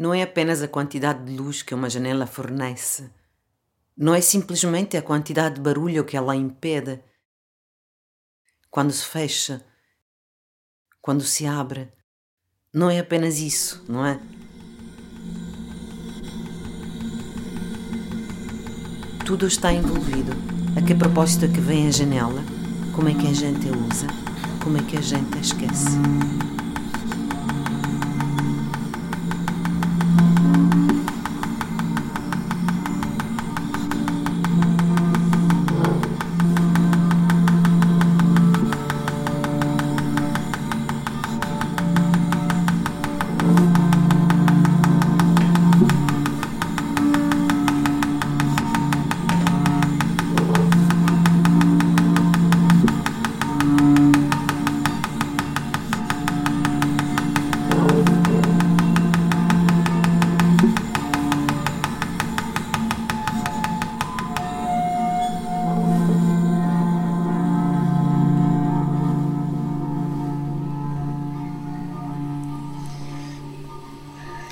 não é apenas a quantidade de luz que uma janela fornece, não é simplesmente a quantidade de barulho que ela impede. Quando se fecha, quando se abre, não é apenas isso, não é? Tudo está envolvido. A que propósito é que vem a janela? Como é que a gente a usa? Como é que a gente a esquece?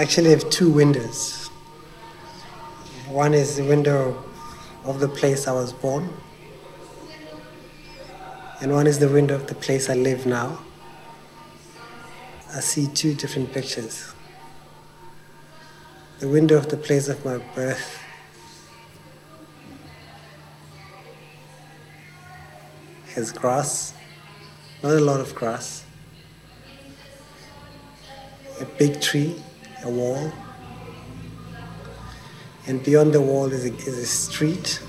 Actually have two windows. One is the window of the place I was born, and one is the window of the place I live now. I see two different pictures. The window of the place of my birth has grass, not a lot of grass, a big tree a wall. And beyond the wall is a, is a street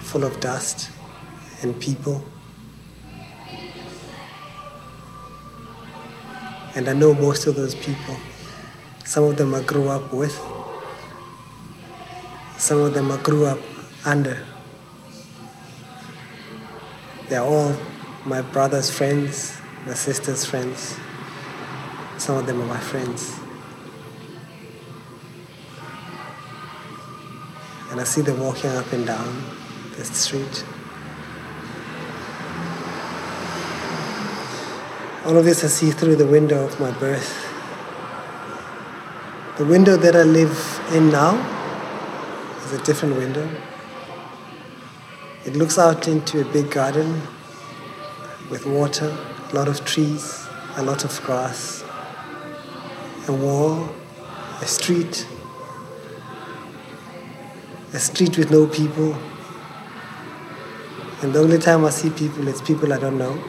full of dust and people. And I know most of those people. Some of them I grew up with, some of them I grew up under. They're all my brother's friends, my sister's friends. Some of them are my friends. And I see them walking up and down the street. All of this I see through the window of my birth. The window that I live in now is a different window. It looks out into a big garden with water, a lot of trees, a lot of grass, a wall, a street, a street with no people. And the only time I see people, it's people I don't know,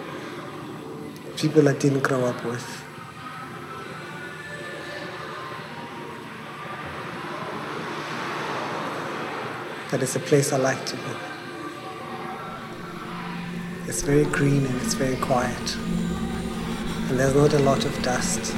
people I didn't grow up with. But it's a place I like to go. It's very green and it's very quiet. And there's not a lot of dust.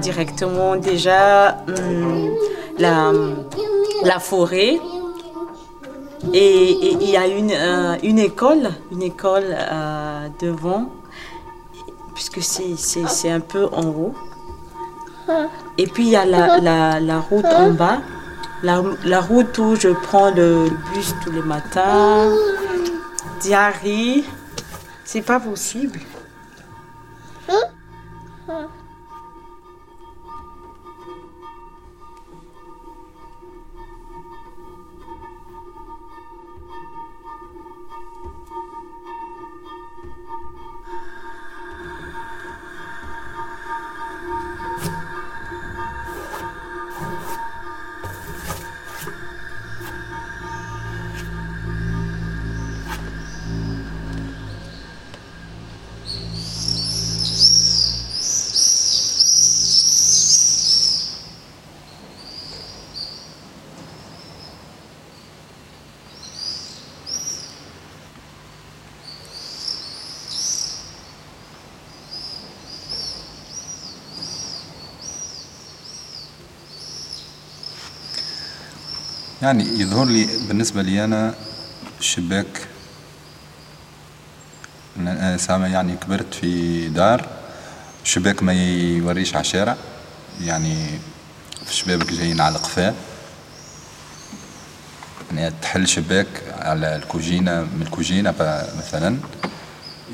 Directement déjà hum, la, la forêt. Et il y a une, euh, une école, une école euh, devant, puisque c'est un peu en haut. Et puis il y a la, la, route en bas, la, la, route où je prends le bus tous les matins. Diarrhée, c'est pas possible. يعني يظهر لي بالنسبة لي أنا الشباك أنا يعني كبرت في دار الشباك ما يوريش على الشارع. يعني في شبابك جايين على القفاه يعني تحل شباك على الكوجينة من الكوجينة مثلا.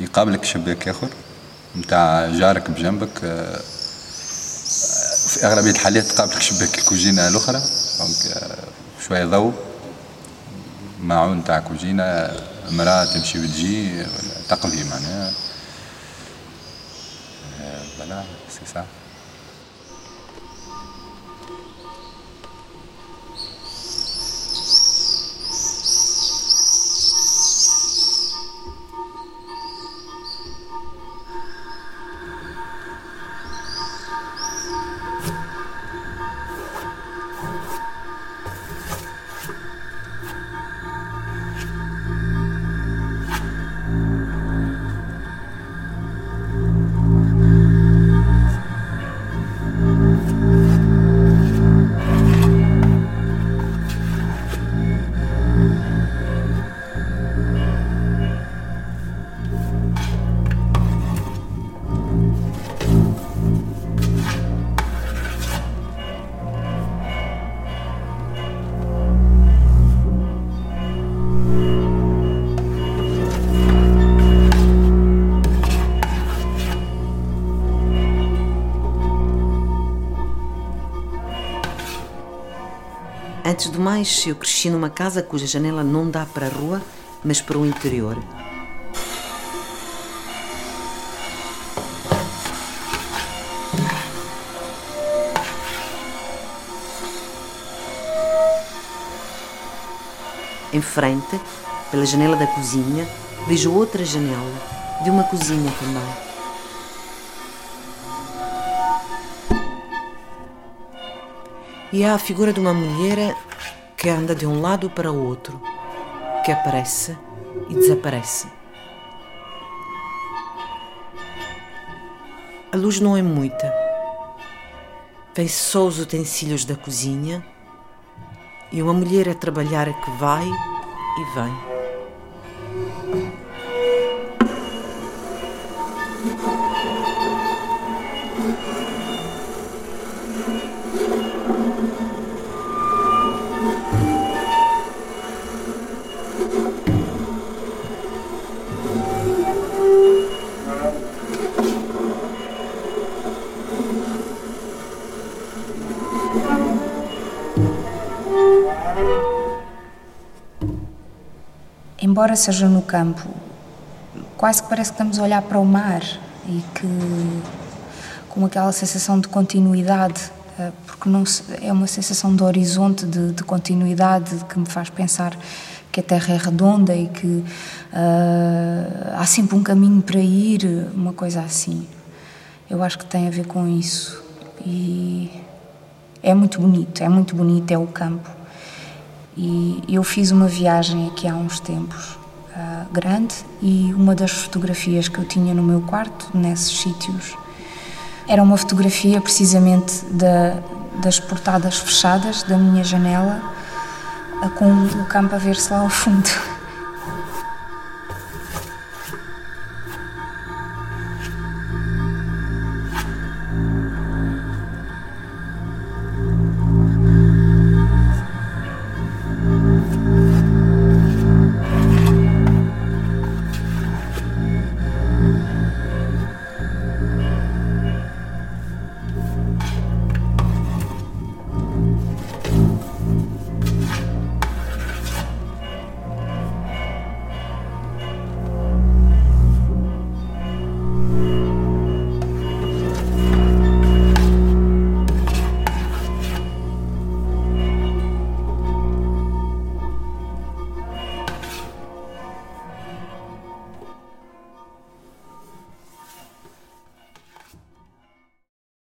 يقابلك شباك آخر نتاع جارك بجنبك آه، في أغلبية الحالات تقابلك شباك الكوجينة الأخرى. دونك آه، شوية ضوء. معون تاع كوجينة مرأة تمشي وتجي تقضي معناها. فوالا سي سا Antes do mais, eu cresci numa casa cuja janela não dá para a rua, mas para o interior. Em frente, pela janela da cozinha, vejo outra janela, de uma cozinha também. E há a figura de uma mulher que anda de um lado para o outro, que aparece e desaparece. A luz não é muita. Vem só os utensílios da cozinha e uma mulher a trabalhar que vai e vem. Embora seja no campo, quase que parece que estamos a olhar para o mar e que com aquela sensação de continuidade, eh, porque não é uma sensação de horizonte, de, de continuidade, que me faz pensar que a Terra é redonda e que uh, há sempre um caminho para ir, uma coisa assim. Eu acho que tem a ver com isso e é muito bonito, é muito bonito, é o campo. E eu fiz uma viagem aqui há uns tempos, uh, grande, e uma das fotografias que eu tinha no meu quarto, nesses sítios, era uma fotografia precisamente da, das portadas fechadas da minha janela, uh, com o campo a ver-se lá ao fundo.